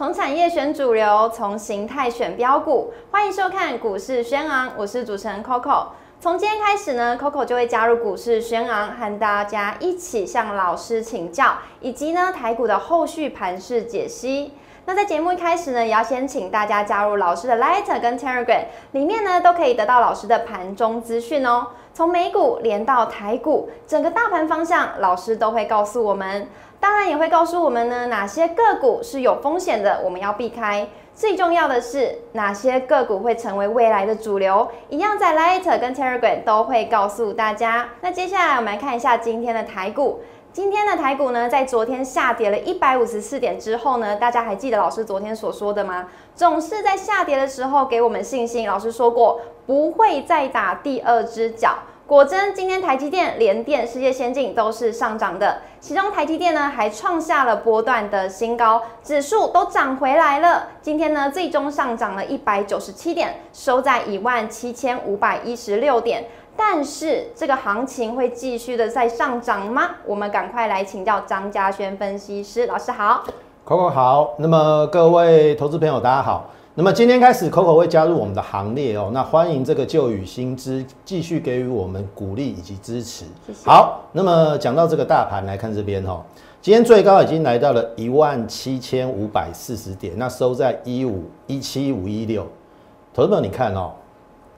从产业选主流，从形态选标股，欢迎收看股市轩昂，我是主持人 Coco。从今天开始呢，Coco 就会加入股市轩昂，和大家一起向老师请教，以及呢台股的后续盘势解析。那在节目一开始呢，也要先请大家加入老师的 Light 跟 Telegram，里面呢都可以得到老师的盘中资讯哦。从美股连到台股，整个大盘方向，老师都会告诉我们。当然也会告诉我们呢，哪些个股是有风险的，我们要避开。最重要的是，哪些个股会成为未来的主流，一样在 Light 跟 Telegram 都会告诉大家。那接下来我们来看一下今天的台股。今天的台股呢，在昨天下跌了一百五十四点之后呢，大家还记得老师昨天所说的吗？总是在下跌的时候给我们信心。老师说过，不会再打第二只脚。果真，今天台积电、联电、世界先进都是上涨的，其中台积电呢还创下了波段的新高，指数都涨回来了。今天呢最终上涨了一百九十七点，收在一万七千五百一十六点。但是这个行情会继续的在上涨吗？我们赶快来请教张家轩分析师老师好，Coco 好。那么各位投资朋友大家好。那么今天开始，Coco 会加入我们的行列哦。那欢迎这个旧与新知继续给予我们鼓励以及支持。好，那么讲到这个大盘来看这边哈，今天最高已经来到了一万七千五百四十点，那收在一五一七五一六。投资朋友，你看哦，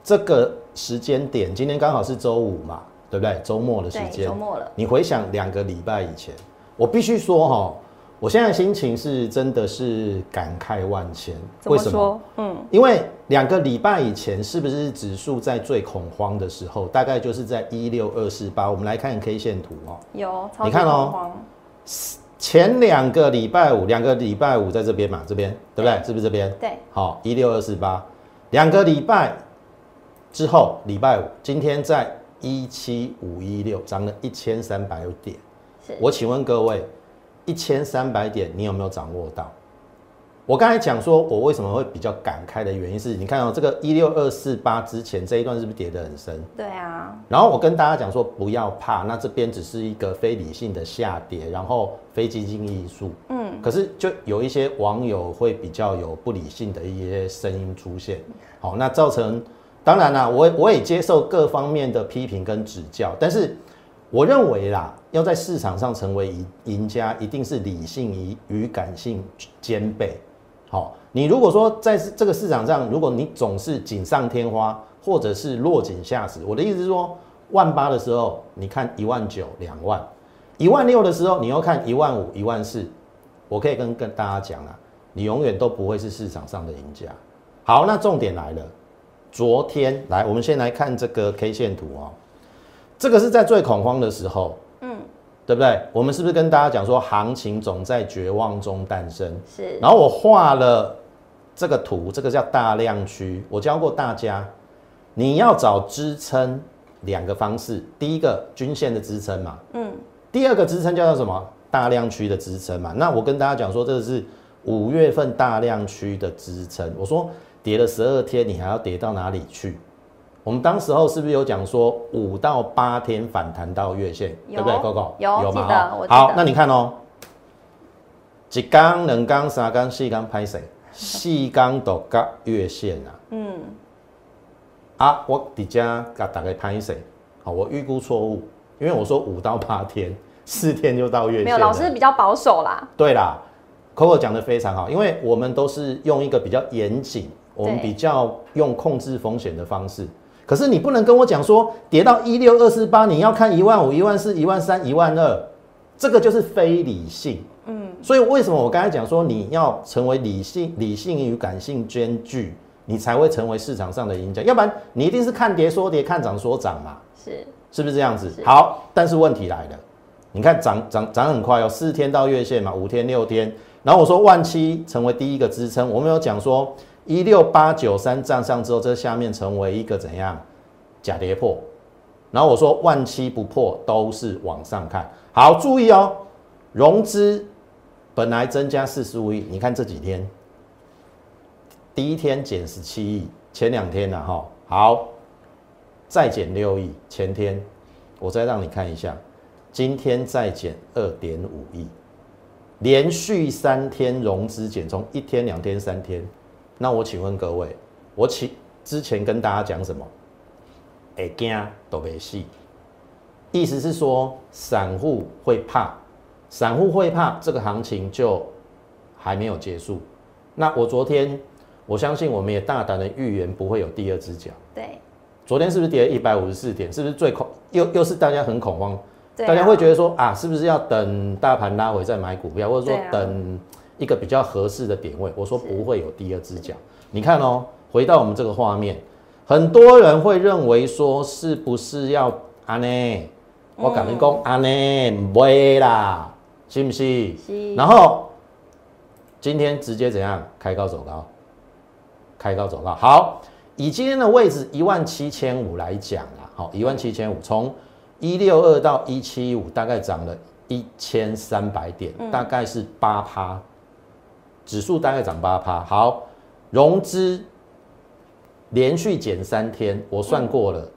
这个时间点，今天刚好是周五嘛，对不对？周末的时间，周末了。你回想两个礼拜以前，我必须说哈。我现在心情是真的是感慨万千。为什么？嗯，因为两个礼拜以前，是不是指数在最恐慌的时候？大概就是在一六二四八。我们来看 K 线图哦。有，你看哦。前两个礼拜五，两个礼拜五在这边嘛，这边对不对？是不是这边？对。好，一六二四八。两个礼拜之后，礼拜五，今天在一七五一六，涨了一千三百点。是。我请问各位。一千三百点，你有没有掌握到？我刚才讲说，我为什么会比较感慨的原因是，你看到这个一六二四八之前这一段是不是跌得很深？对啊。然后我跟大家讲说，不要怕，那这边只是一个非理性的下跌，然后非基金因素。嗯。可是就有一些网友会比较有不理性的一些声音出现，好，那造成当然啦，我我也接受各方面的批评跟指教，但是。我认为啦，要在市场上成为赢赢家，一定是理性与与感性兼备。好，你如果说在这个市场上，如果你总是锦上添花，或者是落井下石，我的意思是说，万八的时候你看一万九两万，一万六的时候你要看一万五一万四，我可以跟跟大家讲啊，你永远都不会是市场上的赢家。好，那重点来了，昨天来，我们先来看这个 K 线图哦。这个是在最恐慌的时候，嗯，对不对？我们是不是跟大家讲说，行情总在绝望中诞生？是。然后我画了这个图，这个叫大量区。我教过大家，你要找支撑两个方式，第一个均线的支撑嘛，嗯，第二个支撑叫做什么？大量区的支撑嘛。那我跟大家讲说，这个是五月份大量区的支撑。我说跌了十二天，你还要跌到哪里去？我们当时候是不是有讲说五到八天反弹到月线，对不对？Coco 有有吗？好，那你看哦，一缸、两缸、三缸、四缸拍谁？四缸都隔月线啊。嗯。啊，我底下给大概拍谁？好，我预估错误，因为我说五到八天，四天就到月线。没有，老师比较保守啦。对啦，Coco 讲的非常好，因为我们都是用一个比较严谨，我们比较用控制风险的方式。可是你不能跟我讲说跌到一六二四八，你要看一万五、一万四、一万三、一万二，这个就是非理性。嗯，所以为什么我刚才讲说你要成为理性、理性与感性兼具，你才会成为市场上的赢家？要不然你一定是看跌说跌，看涨说涨嘛？是，是不是这样子？好，但是问题来了，你看涨涨涨很快哦，四天到月线嘛，五天六天，然后我说万七成为第一个支撑，我们有讲说。一六八九三站上之后，这下面成为一个怎样？假跌破？然后我说万七不破都是往上看。好，注意哦，融资本来增加四十五亿，你看这几天。第一天减十七亿，前两天呢哈。好再减六亿，前天。我再让你看一下，今天再减二点五亿，连续三天融资减从一天、两天、三天，那我请问各位，我请之前跟大家讲什么？会惊都没戏，意思是说散户会怕，散户会怕，这个行情就还没有结束。那我昨天，我相信我们也大胆的预言不会有第二只脚。对，昨天是不是跌了一百五十四点？是不是最恐？又又是大家很恐慌，啊大家会觉得说啊，是不是要等大盘拉回再买股票，或者说等一个比较合适的点位？我说不会有第二只脚。你看哦，回到我们这个画面，很多人会认为说，是不是要安呢？我跟你讲，安呢不会啦，是不是？是然后今天直接怎样开高走高，开高走高。好，以今天的位置一万七千五来讲啦，好，一万七千五从一六二到一七五，大概涨了一千三百点，大概是八趴，指数大概涨八趴。好，融资连续减三天，我算过了，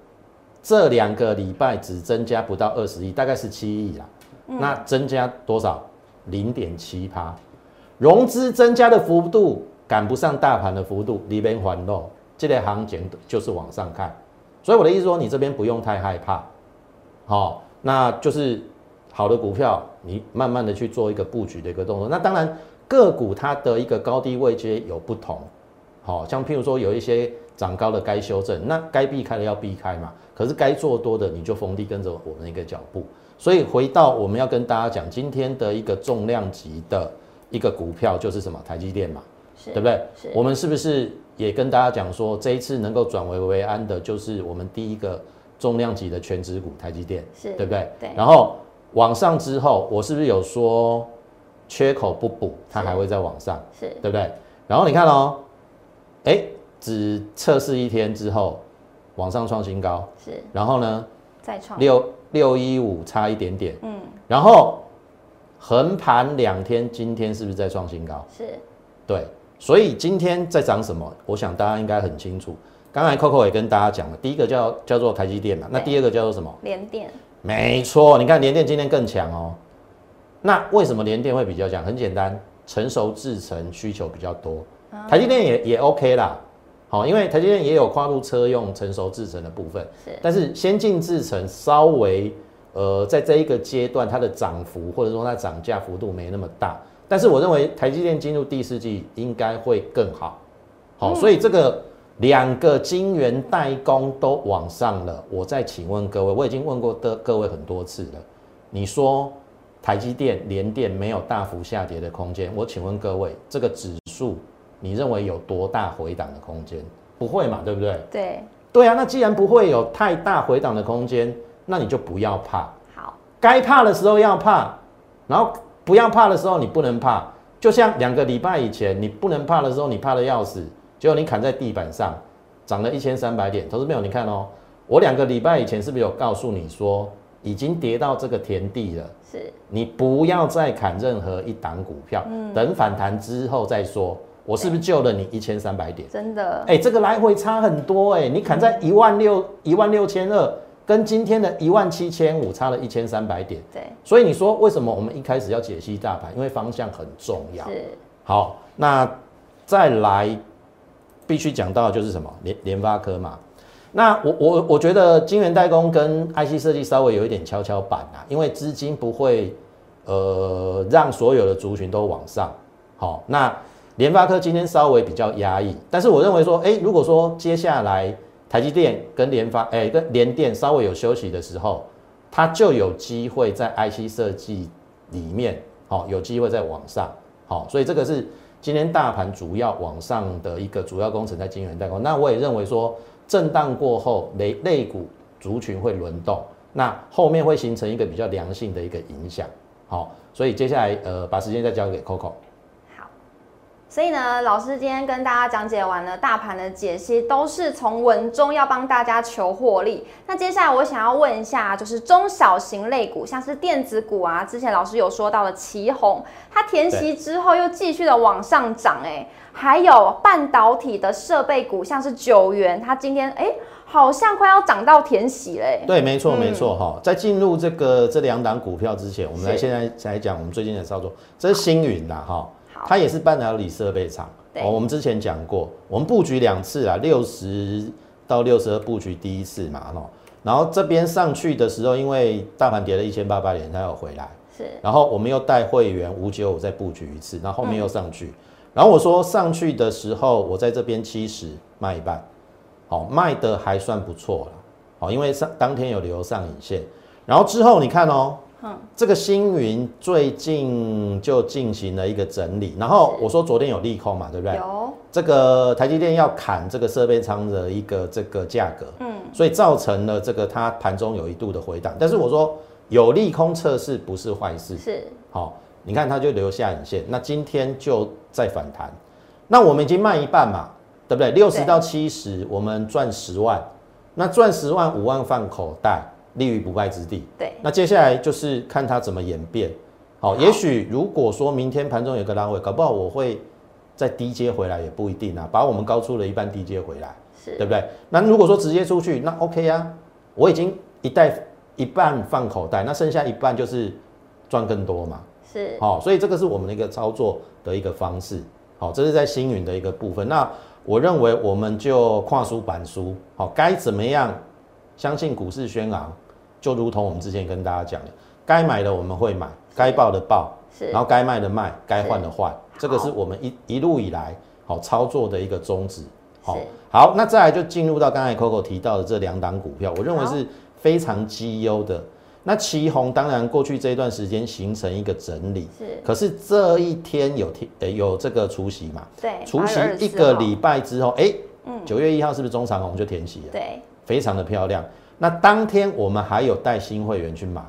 这两个礼拜只增加不到二十亿，大概十七亿啦。那增加多少？零点七趴，融资增加的幅度赶不上大盘的幅度，里边环漏，这类行情就是往上看。所以我的意思说，你这边不用太害怕，好、那就是好的股票，你慢慢的去做一个布局的一个动作。那当然个股它的一个高低位阶有不同，好、像譬如说有一些涨高的该修正，那该避开的要避开嘛。可是该做多的你就逢低跟着我们一个脚步。所以回到我们要跟大家讲，今天的一个重量级的一个股票就是什么？台积电嘛，是，对不对？是我们是不是也跟大家讲说，这一次能够转危为安的，就是我们第一个重量级的全指股台积电，是对不对？对然后往上之后，我是不是有说缺口不补，它是还会再往上，是对不对？然后你看哦，哎，只测试一天之后往上创新高，是然后呢，再创六六一五差一点点，嗯然后横盘两天，今天是不是在创新高？是对，所以今天在涨什么？我想大家应该很清楚。刚才 Coco 也跟大家讲了，第一个叫叫做台积电嘛，那第二个叫做什么？连电没错，你看联电今天更强哦。那为什么联电会比较强？很简单，成熟制程需求比较多，啊台积电也也 OK 啦。好，因为台积电也有跨入车用成熟制程的部分，是但是先进制程稍微呃在这一个阶段它的涨幅或者说它涨价幅度没那么大，但是我认为台积电进入第四季应该会更好。好，所以这个两个晶圆代工都往上了，我再请问各位，我已经问过的各位很多次了，你说台积电、联电没有大幅下跌的空间，我请问各位，这个指数你认为有多大回档的空间？不会嘛，对不对？对对啊，那既然不会有太大回档的空间，那你就不要怕。好该怕的时候要怕，然后不要怕的时候你不能怕。就像两个礼拜以前你不能怕的时候，你怕的要死，结果你砍在地板上，涨了一千三百点。投资朋友，你看哦，我两个礼拜以前是不是有告诉你说，已经跌到这个田地了？是你不要再砍任何一档股票，等反弹之后再说。我是不是救了你一千三百点？真的哎、这个来回差很多哎、你砍在一万六、一万六千二，跟今天的一万七千五差了一千三百点。对所以你说为什么我们一开始要解析大盘？因为方向很重要。是好，那再来必须讲到的就是什么联联发科嘛。那我我我觉得晶圆代工跟 IC 设计稍微有一点跷跷板啊，因为资金不会呃让所有的族群都往上。好，那联发科今天稍微比较压抑，但是我认为说，哎、如果说接下来台积电跟联发，哎、跟联电稍微有休息的时候，它就有机会在 IC 设计里面，好、有机会再往上，好、所以这个是今天大盘主要往上的一个主要工程在晶圆代工。那我也认为说，震荡过后，类类股族群会轮动，那后面会形成一个比较良性的一个影响，好、所以接下来呃，把时间再交给 Coco。好。所以呢，老师今天跟大家讲解完了大盘的解析，都是从文中要帮大家求获利。那接下来我想要问一下，就是中小型类股，像是电子股啊，之前老师有说到的旗宏，它填息之后又继续的往上涨，哎，还有半导体的设备股，像是九元，它今天哎好像快要涨到填息嘞。对，没错没错哈。在进入这个这两档股票之前，我们来是现在来讲我们最近的操作。这是星云啦哈，好它也是半导体设备厂。哦，我们之前讲过，我们布局两次啊，六十到六十二布局第一次嘛哈，然后这边上去的时候，因为大盘跌了一千八百点，它有回来。是。然后我们又带会员五九五再布局一次，然后后面又上去，然后我说上去的时候，我在这边七十卖一半，好卖的还算不错了，好，因为上当天有留上影线，然后之后你看哦，这个星云最近就进行了一个整理，然后我说昨天有利空嘛，对不对？有。这个台积电要砍这个设备仓的一个这个价格，嗯，所以造成了这个它盘中有一度的回档，但是我说有利空测试不是坏事，是。好、你看它就留下影线，那今天就在反弹，那我们已经卖一半嘛，对不对？六十到七十，我们赚十万，那赚十万五万放口袋，立于不败之地。对那接下来就是看它怎么演变。好，好也许如果说明天盘中有个拉回，搞不好我会再低接回来，也不一定啊，把我们高出了一半低接回来。是对不对？那如果说直接出去，那 OK 啊，我已经一袋一半放口袋，那剩下一半就是赚更多嘛。是好、所以这个是我们的一个操作的一个方式。好、这是在星云的一个部分。那我认为我们就跨书板书，好、该怎么样？相信股市轩昂，就如同我们之前跟大家讲的，该买的我们会买，该报的报，是然后该卖的卖，该换的换，这个是我们一一路以来好操作的一个宗旨。好是，好，那再来就进入到刚才 Coco 提到的这两档股票，我认为是非常绩优的。那旗红当然过去这一段时间形成一个整理，是可是这一天有天呃有这个除夕嘛，对除夕8月24一个号礼拜之后，哎、九月一号是不是中长红就填息了？对非常的漂亮。那当天我们还有带新会员去买，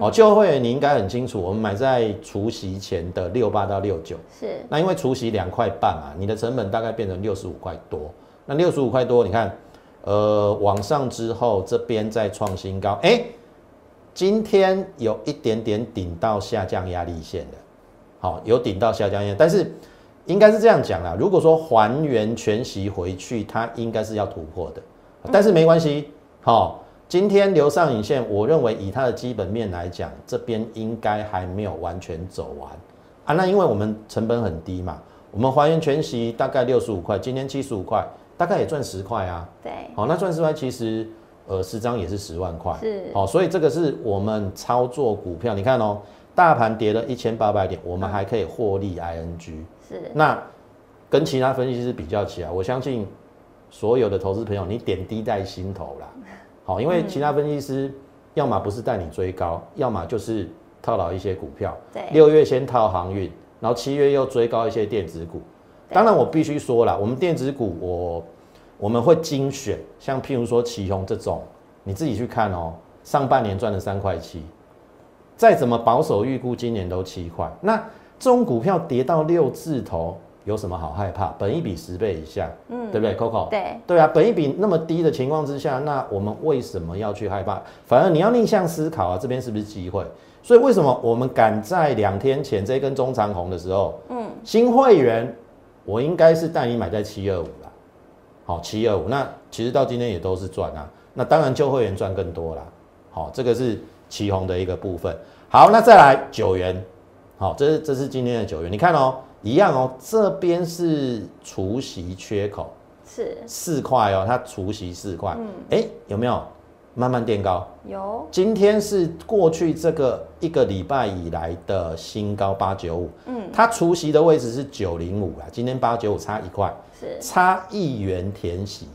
哦，旧会员你应该很清楚，我们买在除夕前的六八到六九，是。那因为除夕两块半嘛，你的成本大概变成六十五块多。那六十五块多，你看，呃，往上之后这边再创新高，哎、今天有一点点顶到下降压力线的，好、有顶到下降压力，但是应该是这样讲啦。如果说还原全息回去，它应该是要突破的，但是没关系，好、今天留上影线，我认为以它的基本面来讲，这边应该还没有完全走完啊。那因为我们成本很低嘛，我们还原全息大概六十五块，今天七十五块，大概也赚十块啊。对好、那赚十块其实呃十张也是十万块，是好、所以这个是我们操作股票，你看哦，大盘跌了一千八百点，我们还可以获利 ING，、是那跟其他分析师比较起来，我相信所有的投资朋友，你点滴在心头啦。好，因为其他分析师要么不是带你追高，要么就是套牢一些股票。对六月先套航运，然后七月又追高一些电子股。对当然，我必须说了，我们电子股我我们会精选，像譬如说旗宏这种，你自己去看哦，上半年赚了三块七，再怎么保守预估，今年都七块。那这种股票跌到六字头，有什么好害怕？本一比十倍以下，嗯，对不对，Coco？对对啊，本一比那么低的情况之下，那我们为什么要去害怕？反而你要逆向思考啊，这边是不是机会？所以为什么我们赶在两天前这一根中长红的时候，嗯，新会员我应该是带你买在七二五啦，好，七二五，那其实到今天也都是赚啊，那当然旧会员赚更多啦，好，这个是旗红的一个部分。好，那再来九元，好，这是这是今天的九元，你看哦，一样哦，这边是除息缺口。是。四块哦，它除息四块，嗯。哎、有没有慢慢垫高？有。今天是过去这个一个礼拜以来的新高八九五，嗯，它除息的位置是九零五啦，今天八九五差一块，是。差一元填息。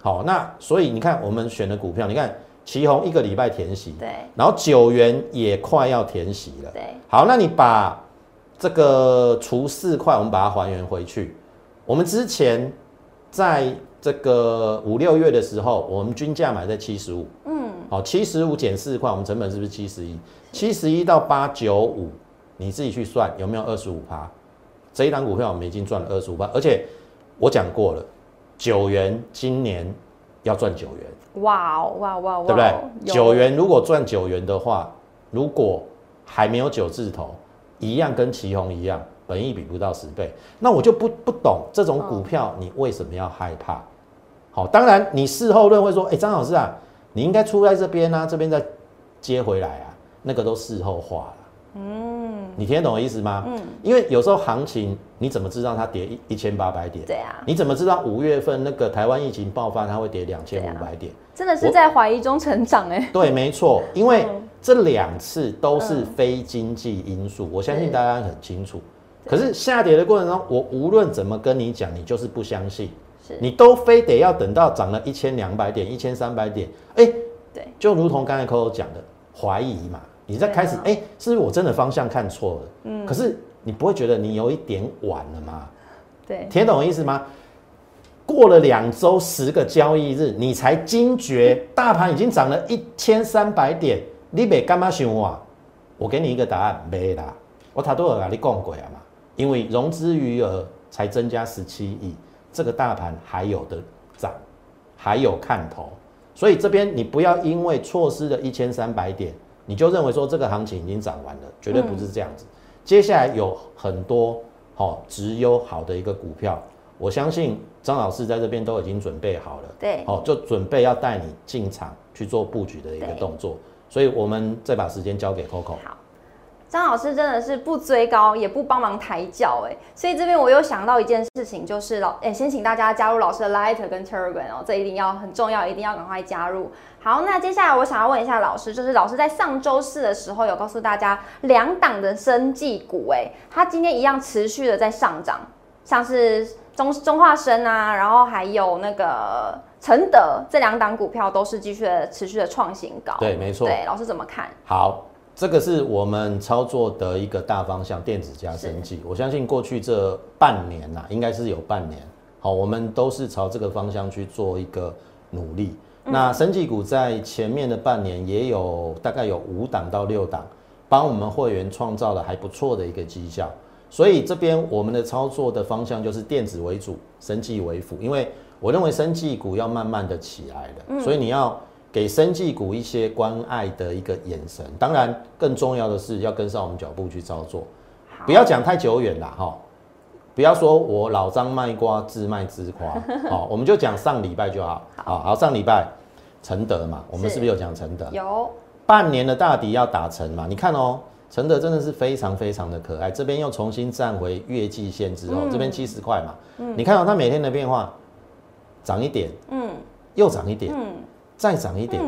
好，那所以你看我们选的股票，你看旗红一个礼拜填息，对。然后九元也快要填息了。对。好，那你把这个除四块，我们把它还原回去。我们之前在这个五六月的时候，我们均价买在七十五，嗯，好，七十五减四块，我们成本是不是七十一？七十一到八九五，你自己去算有没有二十五趴？这一档股票我们已经赚了二十五趴，而且我讲过了，九元今年要赚九元。哇哦哇哇哇，对不对？九元如果赚九元的话，如果还没有九字头，一样跟旗宏一样，本益比不到十倍，那我就不不懂这种股票你为什么要害怕？好，当然你事后论会说，哎，张老师啊，你应该出在这边啊，这边再接回来啊，那个都事后话了。嗯，你听得懂我意思吗？嗯，因为有时候行情你怎么知道它跌一一千八百点？对啊，你怎么知道五月份那个台湾疫情爆发它会跌两千五百点？真的是在怀疑中成长哎。对，没错，因为这两次都是非经济因素，我相信大家很清楚。可是下跌的过程中，我无论怎么跟你讲，你就是不相信，你都非得要等到涨了一千两百点、一千三百点，哎，对，就如同刚才 Coco 讲的，怀疑嘛，你在开始，哎，是不是我真的方向看错了？嗯，可是你不会觉得你有一点晚了吗？对，听懂我意思吗？过了两周十个交易日，你才惊觉大盘已经涨了一千三百点，你没干嘛想我？我给你一个答案，没啦，我他都有跟你讲过啊嘛。因为融资余额才增加十七亿，这个大盘还有的涨，还有看头，所以这边你不要因为错失了一千三百点，你就认为说这个行情已经涨完了，绝对不是这样子。接下来有很多好直优好的一个股票，我相信张老师在这边都已经准备好了，对，好就准备要带你进场去做布局的一个动作，所以我们再把时间交给 Coco。好。张老师真的是不追高也不帮忙抬轿哎，所以这边我又想到一件事情，就是老哎，先请大家加入老师的 Light 跟 Telegram 哦，这一定要很重要，一定要赶快加入。好，那接下来我想要问一下老师，就是老师在上周四的时候有告诉大家两档的生技股哎，它今天一样持续的在上涨，像是中中化生啊，然后还有那个承德这两档股票都是继续的持续的创新高。对，没错。对，老师怎么看？好。这个是我们操作的一个大方向，电子加生技。我相信过去这半年呐，应该是有半年，好，我们都是朝这个方向去做一个努力。那生技股在前面的半年也有大概有五档到六档，帮我们会员创造了还不错的一个绩效。所以这边我们的操作的方向就是电子为主，生技为辅，因为我认为生技股要慢慢的起来的，所以你要。给生技股一些关爱的一个眼神，当然更重要的是要跟上我们脚步去操作，不要讲太久远了哈，不要说我老张卖瓜自卖自夸，好，我们就讲上礼拜就好，好，好上礼拜承德嘛，我们是不是有讲承德？有。半年的大底要打成嘛？你看哦，承德真的是非常非常的可爱，这边又重新站回月季线之后，这边七十块嘛，嗯，你看到它每天的变化，涨一点，嗯，又涨一点，嗯。再涨一点，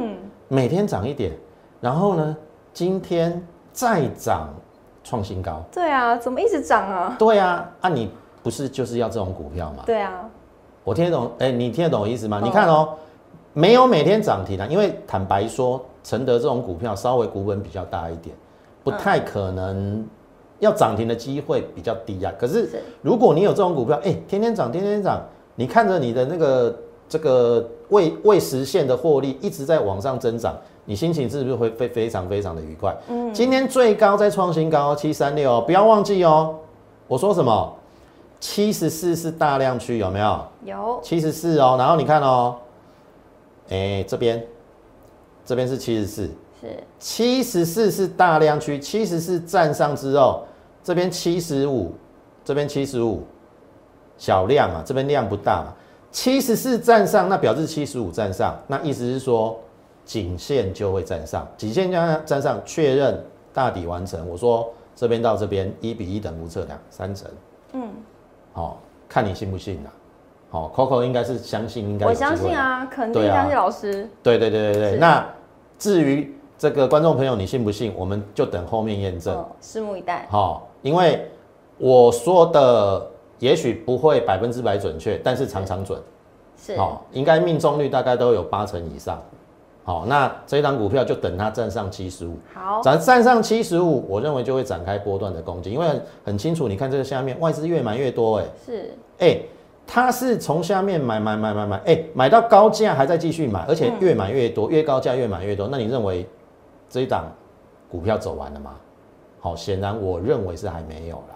每天涨一点，然后呢，今天再涨，创新高。对啊，怎么一直涨啊？对啊，啊你不是就是要这种股票吗？对啊，我听得懂，哎，你听得懂我意思吗？你看哦，没有每天涨停的，因为坦白说，承德这种股票稍微股本比较大一点，不太可能要涨停的机会比较低啊。可是如果你有这种股票，哎，天天涨，天天涨，你看着你的那个。这个未未实现的获利一直在往上增长，你心情是不是会非非常非常的愉快？嗯，今天最高在创新高七三六，不要忘记哦。我说什么？七十四是大量区有没有？有七十四哦。然后你看哦，哎这边这边是七十四，是七十四是大量区，七十四站上之后，这边七十五，这边七十五，小量啊，这边量不大嘛。七十四站上，那表示七十五站上，那意思是说颈线就会站上，颈线将站上，确认大底完成。我说这边到这边一比一等幅测量三成，嗯，好看你信不信啦。好，Coco 应该是相信，应该我相信啊，肯定相信老师。对对对对对，那至于这个观众朋友你信不信，我们就等后面验证，拭目以待。好，因为我说的。也许不会百分之百准确，但是常常准，是。好，应该命中率大概都有八成以上。好，那这一档股票就等它站上七十五，好，咱站上七十五，我认为就会展开波段的攻击，因为很清楚，你看这个下面外资越买越多，哎，是，哎，它是从下面买买买买买，哎，买到高价还在继续买，而且越买越多，越高价越买越多，那你认为这一档股票走完了吗？好，显然我认为是还没有了，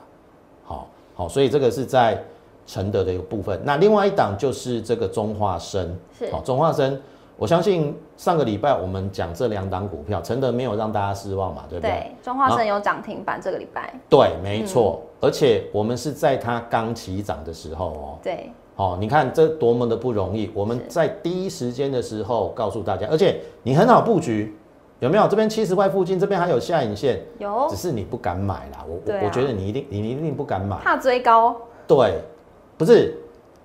好。好，所以这个是在承德的一个部分。那另外一档就是这个中化生，是好中化生。我相信上个礼拜我们讲这两档股票，承德没有让大家失望嘛，对不对？对，中化生有涨停板这个礼拜。对，没错。而且我们是在它刚起涨的时候哦，对，哦，你看这多么的不容易，我们在第一时间的时候告诉大家，而且你很好布局，有没有？这边七十块附近，这边还有下影线，有。只是你不敢买啦。我啊。我我觉得你一定你一定不敢买，怕追高，对，不是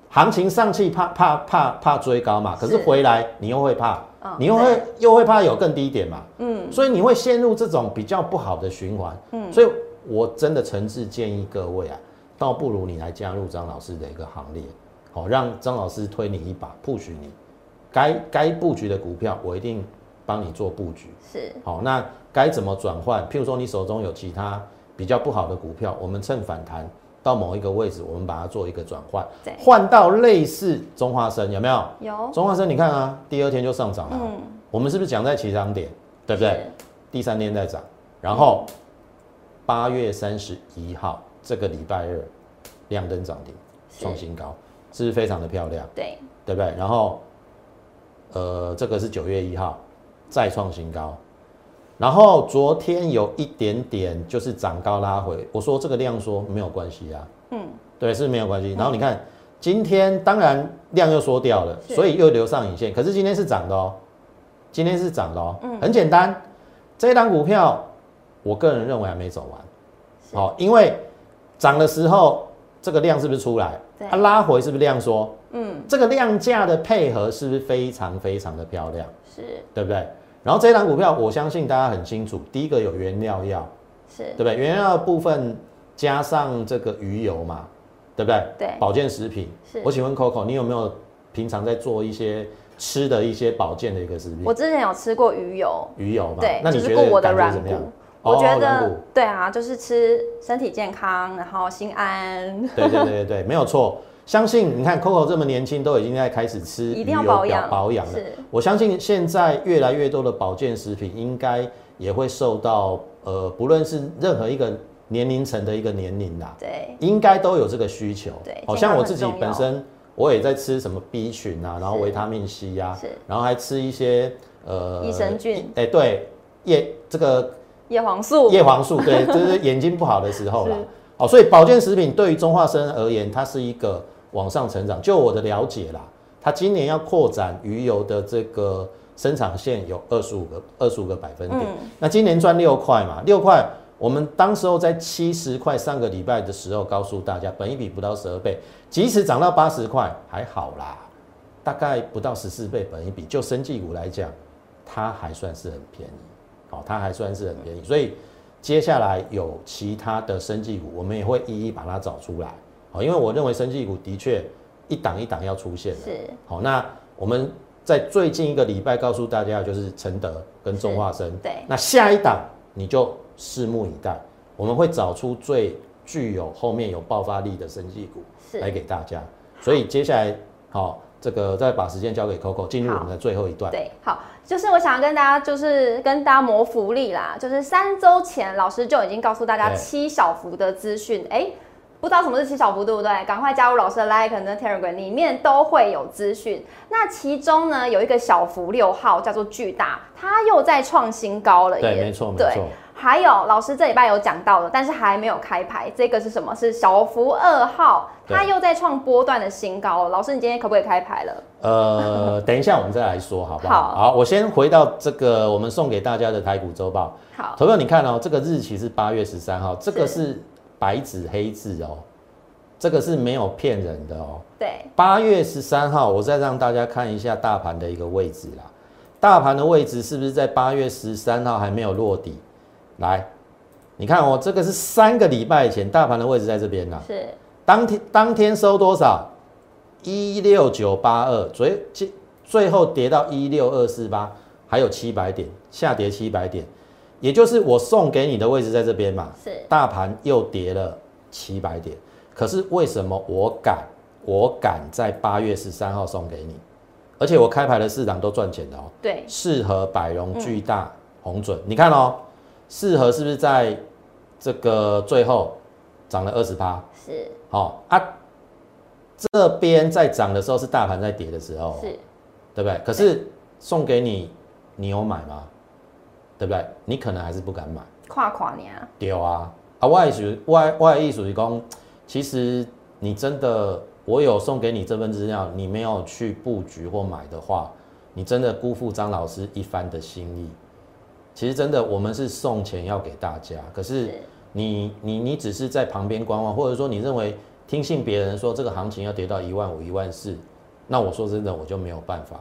行情上去怕怕怕怕追高嘛，可是是回来你又会怕，嗯你又会又会怕有更低点嘛，嗯，所以你会陷入这种比较不好的循环。嗯。所以我真的诚挚建议各位啊，倒不如你来加入张老师的一个行列，好、让张老师推你一把，push 你，该该布局的股票，我一定帮你做布局。是好，那该怎么转换？譬如说你手中有其他比较不好的股票，我们趁反弹到某一个位置，我们把它做一个转换对，换到类似中化生有没有？有，中化生你看啊，第二天就上涨了啊、嗯，我们是不是讲在起涨点，对不对？第三天在涨，然后八月三十一号这个礼拜二亮灯涨停，是创新高，是不是非常的漂亮？对，对不对？然后，呃，这个是九月一号再创新高，然后昨天有一点点就是涨高拉回，我说这个量缩没有关系啊，嗯，对，是没有关系。然后你看今天当然量又缩掉了，所以又留上影线，可是今天是涨的哦，今天是涨的哦，嗯。很简单，这一档股票我个人认为还没走完，是。好、因为涨的时候这个量是不是出来？对。它、拉回是不是量缩？嗯，这个量价的配合是不是非常非常的漂亮，是对不对？然后这一档股票，我相信大家很清楚，第一个有原料药，是对，不对？原料的部分加上这个鱼油嘛，对不对？对保健食品。是我请问 Coco，你有没有平常在做一些吃的一些保健的一个食品我？之前有吃过鱼油，鱼油嘛？对，那你觉得我的软骨？。我觉得哦对啊，就是吃身体健康，然后心安，对对对对对，没有错。相信你看 Coco 这么年轻，都已经在开始吃一定要保养保养了。我相信现在越来越多的保健食品，应该也会受到呃，不论是任何一个年龄层的一个年龄啦，对，应该都有这个需求。对好像我自己本身我也在吃什么 B 群啊，然后维他命 C 呀、是。然后还吃一些呃益生菌。哎、对叶这个叶黄素，叶黄素，对，就是眼睛不好的时候啦。是。哦，所以保健食品对于中化生而言，它是一个往上成长。就我的了解啦，它今年要扩展鱼油的这个生产线有二十五个二十五个百分点。嗯那今年赚六块嘛，六块。我们当时候在七十块上个礼拜的时候，告诉大家，本一比不到十二倍，即使涨到八十块还好啦，大概不到十四倍本一比，就生技股来讲，它还算是很便宜，哦、它还算是很便宜，所以接下来有其他的生技股，我们也会一一把它找出来，好、因为我认为生技股的确一档一档要出现的，是好、那我们在最近一个礼拜告诉大家的就是承德跟中化生，对那下一档你就拭目以待，我们会找出最具有后面有爆发力的生技股来是，给大家，所以接下来好、这个再把时间交给 Coco，进入我们的最后一段。对，好，就是我想要跟大家就是跟大家谋福利啦，就是三周前老师就已经告诉大家七小幅的资讯，哎。不知道什么是七小福，对不对？赶快加入老师的 Like 跟 Telegram，里面都会有资讯。那其中呢，有一个小福六号叫做巨大，它又在创新高了耶。对，没错，没错。还有老师这礼拜有讲到的，但是还没有开牌，这个是什么？是小福二号，对它又在创波段的新高了。老师，你今天可不可以开牌了？呃，等一下我们再来说，好不好？好我先回到这个我们送给大家的台股周报。好，投票，你看哦，这个日期是八月十三号，这个是是白纸黑字哦，这个是没有骗人的哦。对，八月十三号，我再让大家看一下大盘的一个位置啦。大盘的位置是不是在八月十三号还没有落底？来，你看哦，这个是三个礼拜前大盘的位置在这边啦。是当天当天收多少？一六九八二，最最最后跌到一六二四八，还有七百点，下跌七百点，也就是我送给你的位置在这边嘛。是，大盘又跌了七百点，可是为什么我敢？我敢在八月十三号送给你，而且我开牌的市场都赚钱的哦。对，适合百荣、巨大、红准，你看哦，适合是不是在这个最后涨了二十趴？是好、啊，这边在涨的时候是大盘在跌的时候，是，对不对？可是送给你，你有买吗？对不对？你可能还是不敢买。跨跨年啊，对啊，啊，我的意思，我的我的意思是讲，其实你真的，我有送给你这份资料，你没有去布局或买的话，你真的辜负张老师一番的心意。其实真的，我们是送钱要给大家，可是你你你只是在旁边观望，或者说你认为听信别人说这个行情要跌到一万五、一万四，那我说真的，我就没有办法。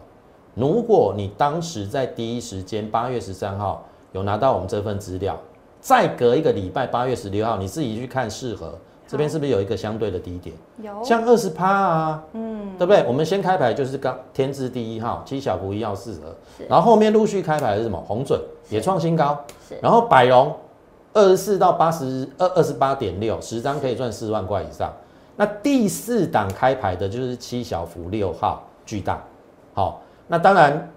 如果你当时在第一时间八月十三号有拿到我们这份资料，再隔一个礼拜八月十六号，你自己去看适合这边是不是有一个相对的低点？有，像二十趴啊，嗯，对不对？我们先开牌就是刚天字第一号七小福一号四合，然后后面陆续开牌是什么？红准也创新高，然后百荣二十四到八十二二十八点六，十张可以赚四万块以上。那第四档开牌的就是七小福六号巨大，好。那当然，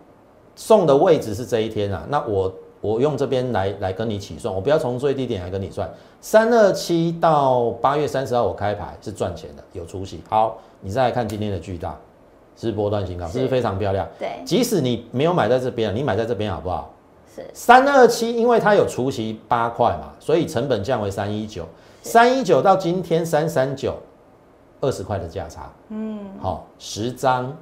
送的位置是这一天啊。那我我用这边来来跟你起算，我不要从最低点来跟你算。三二七到八月三十号我开牌是赚钱的，有出息。好，你再来看今天的巨大，是波段新高，是不是非常漂亮？对。即使你没有买在这边，你买在这边好不好？是。三二七，因为它有除息八块嘛，所以成本降为三一九。三一九到今天三三九，二十块的价差。嗯。好，十张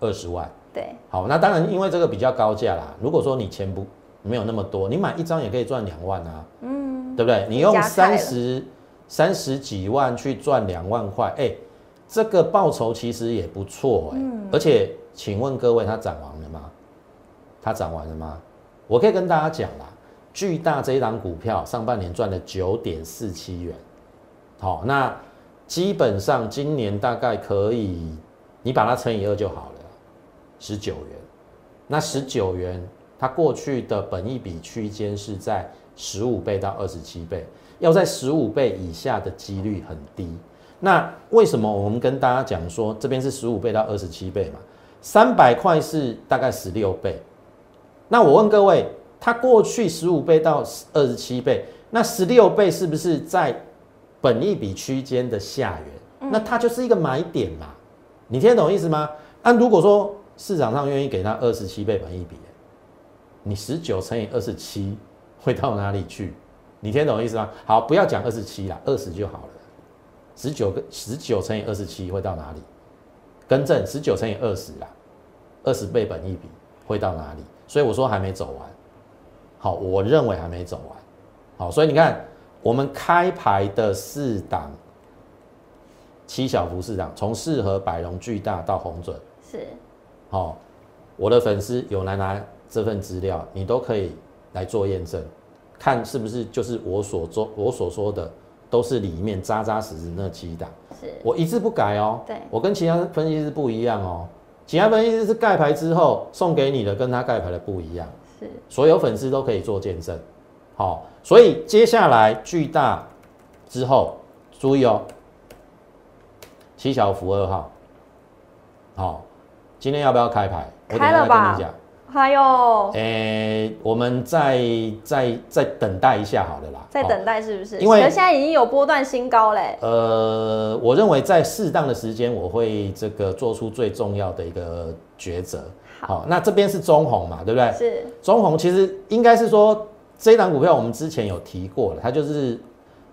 二十万。对，好，那当然，因为这个比较高价啦。如果说你钱不没有那么多，你买一张也可以赚两万啊，嗯，对不对？你用三十三十几万去赚两万块，哎，这个报酬其实也不错哎。而且，请问各位，它涨完了吗？它涨完了吗？我可以跟大家讲啦，巨大这一档股票上半年赚了九点四七元，好，那基本上今年大概可以，你把它乘以二就好了。十九元，那十九元，它过去的本益比区间是在十五倍到二十七倍，要在十五倍以下的几率很低。那为什么我们跟大家讲说这边是十五倍到二十七倍嘛？三百块是大概十六倍。那我问各位，它过去十五倍到二十七倍，那十六倍是不是在本益比区间的下缘？那它就是一个买点嘛？你听得懂意思吗？那如果说市场上愿意给他二十七倍本一比，你十九乘以二十七会到哪里去？你听懂意思吗？好，不要讲二十七啦，二十就好了。十九个十九乘以二十七会到哪里？更正，十九乘以二十啦，二十倍本一比会到哪里？所以我说还没走完。好，我认为还没走完。好，所以你看，我们开牌的四档七小幅四档，从四和百荣巨大到红准是。好，我的粉丝有来拿这份资料，你都可以来做验证，看是不是就是我所做我所说的都是里面扎扎实实那七档，是我一字不改哦。对，我跟其他分析师不一样哦，其他分析师是盖牌之后送给你的，跟他盖牌的不一样。是，所有粉丝都可以做见证。好，所以接下来巨大之后，注意哦，七小福二号，好。今天要不要开牌？开了吧。还有，诶，我们再再再等待一下好了啦。再等待是不是？因为现在已经有波段新高嘞。呃，我认为在适当的时间，我会这个做出最重要的一个抉择。好，那这边是中红嘛，对不对？是。中红其实应该是说，这一档股票我们之前有提过了，它就是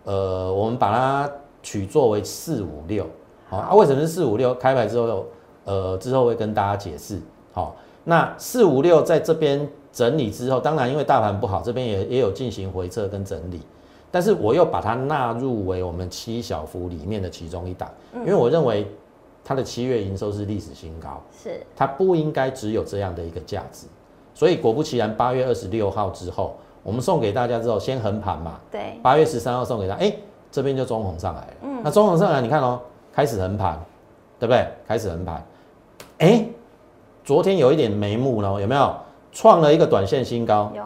呃，我们把它取作为四五六。好，啊，为什么是四五六？开牌之后。呃，之后会跟大家解释。好，那四五六在这边整理之后，当然因为大盘不好，这边也也有进行回撤跟整理，但是我又把它纳入为我们七小幅里面的其中一档，因为我认为它的七月营收是历史新高，是它不应该只有这样的一个价值，所以果不其然，八月二十六号之后，我们送给大家之后，先横盘嘛，对，八月十三号送给他，哎，这边就中红上来了，嗯，那中红上来，你看哦，开始横盘，对不对？开始横盘。哎，昨天有一点眉目了，有没有创了一个短线新高？有，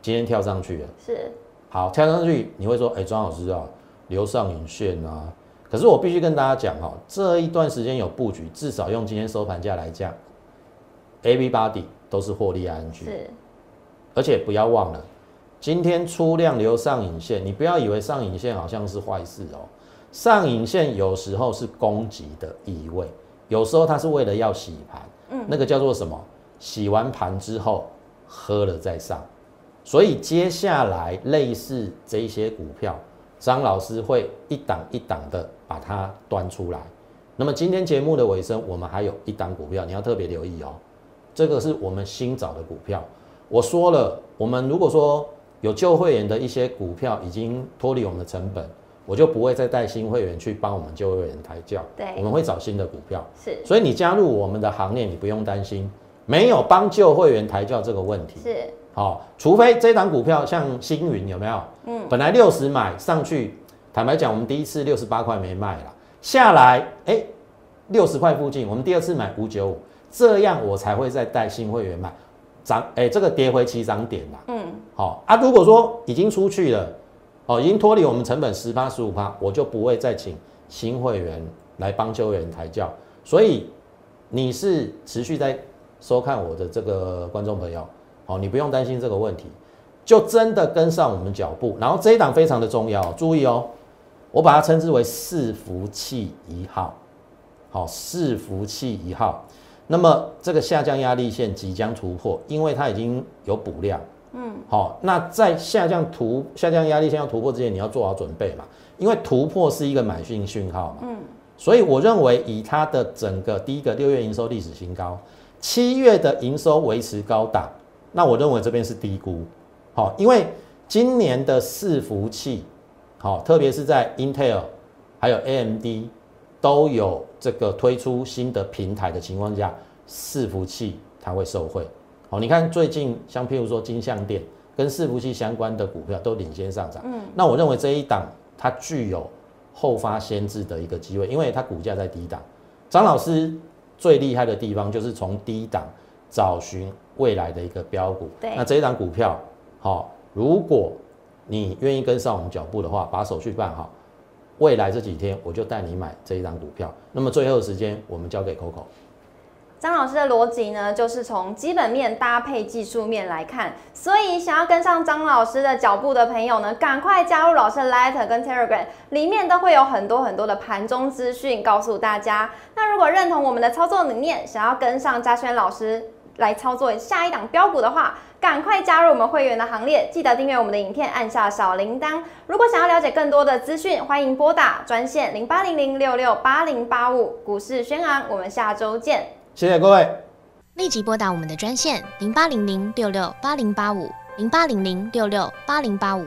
今天跳上去了。是，好跳上去，你会说，哎，庄老师啊，留上影线啊。可是我必须跟大家讲哈，这一段时间有布局，至少用今天收盘价来讲，A、B、八 D 都是获利 ING。是，而且不要忘了，今天出量留上影线，你不要以为上影线好像是坏事哦，上影线有时候是攻击的意味。有时候它是为了要洗盘，嗯，那个叫做什么？洗完盘之后喝了再上，所以接下来类似这些股票，张老师会一档一档的把它端出来。那么今天节目的尾声，我们还有一档股票，你要特别留意哦。这个是我们新找的股票。我说了，我们如果说有旧会员的一些股票已经脱离我们的成本，我就不会再带新会员去帮我们旧会员抬轿。对，我们会找新的股票。是，所以你加入我们的行列，你不用担心没有帮旧会员抬轿这个问题。是，好，除非这档股票像星云有没有？嗯，本来六十买上去，坦白讲，我们第一次六十八块没卖了，下来哎六十块附近，我们第二次买五九五，这样我才会再带新会员买涨，哎这个跌回起涨点啦。嗯，好啊，如果说已经出去了，哦已经脱离我们成本十八十五趴，我就不会再请新会员来帮旧会员抬轿。所以你是持续在收看我的这个观众朋友，好，你不用担心这个问题。就真的跟上我们脚步，然后这一档非常的重要，注意哦，我把它称之为伺服器一号，好，伺服器一号，那么这个下降压力线即将突破，因为它已经有补量，嗯，好，那在下降突下降压力线要突破之前，你要做好准备嘛，因为突破是一个买讯讯号嘛，嗯，所以我认为以它的整个第一个六月营收历史新高，七月的营收维持高档，那我认为这边是低估。好，因为今年的伺服器，好，特别是在 Intel 还有 AMD 都有这个推出新的平台的情况下，伺服器它会受惠。好，你看最近像譬如说金相店跟伺服器相关的股票都领先上涨。嗯，那我认为这一档它具有后发先至的一个机会，因为它股价在低档。张老师最厉害的地方就是从低档找寻未来的一个标股。对，那这一档股票。好，如果你愿意跟上我们脚步的话，把手续办好，未来这几天我就带你买这一张股票。那么最后时间，我们交给 Coco。张老师的逻辑呢，就是从基本面搭配技术面来看，所以想要跟上张老师的脚步的朋友呢，赶快加入老师的 Light 跟 Telegram，里面都会有很多很多的盘中资讯告诉大家。那如果认同我们的操作理念，想要跟上嘉轩老师来操作下一档标股的话，赶快加入我们会员的行列，记得订阅我们的影片，按下小铃铛。如果想要了解更多的资讯，欢迎拨打专线零八零零六六八零八五股市宣昂。我们下周见，谢谢各位。立即拨打我们的专线零八零零六六八零八五零八零零六六八零八五